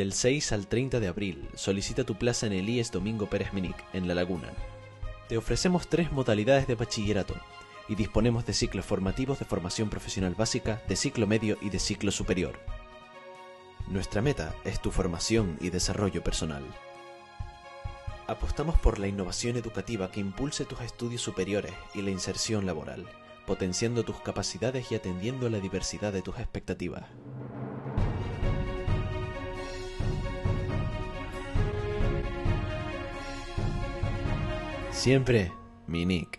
Del 6 al 30 de abril, solicita tu plaza en el IES Domingo Pérez Minic, en La Laguna. Te ofrecemos tres modalidades de bachillerato y disponemos de ciclos formativos de formación profesional básica, de ciclo medio y de ciclo superior. Nuestra meta es tu formación y desarrollo personal. Apostamos por la innovación educativa que impulse tus estudios superiores y la inserción laboral, potenciando tus capacidades y atendiendo a la diversidad de tus expectativas. Siempre, mi Nick.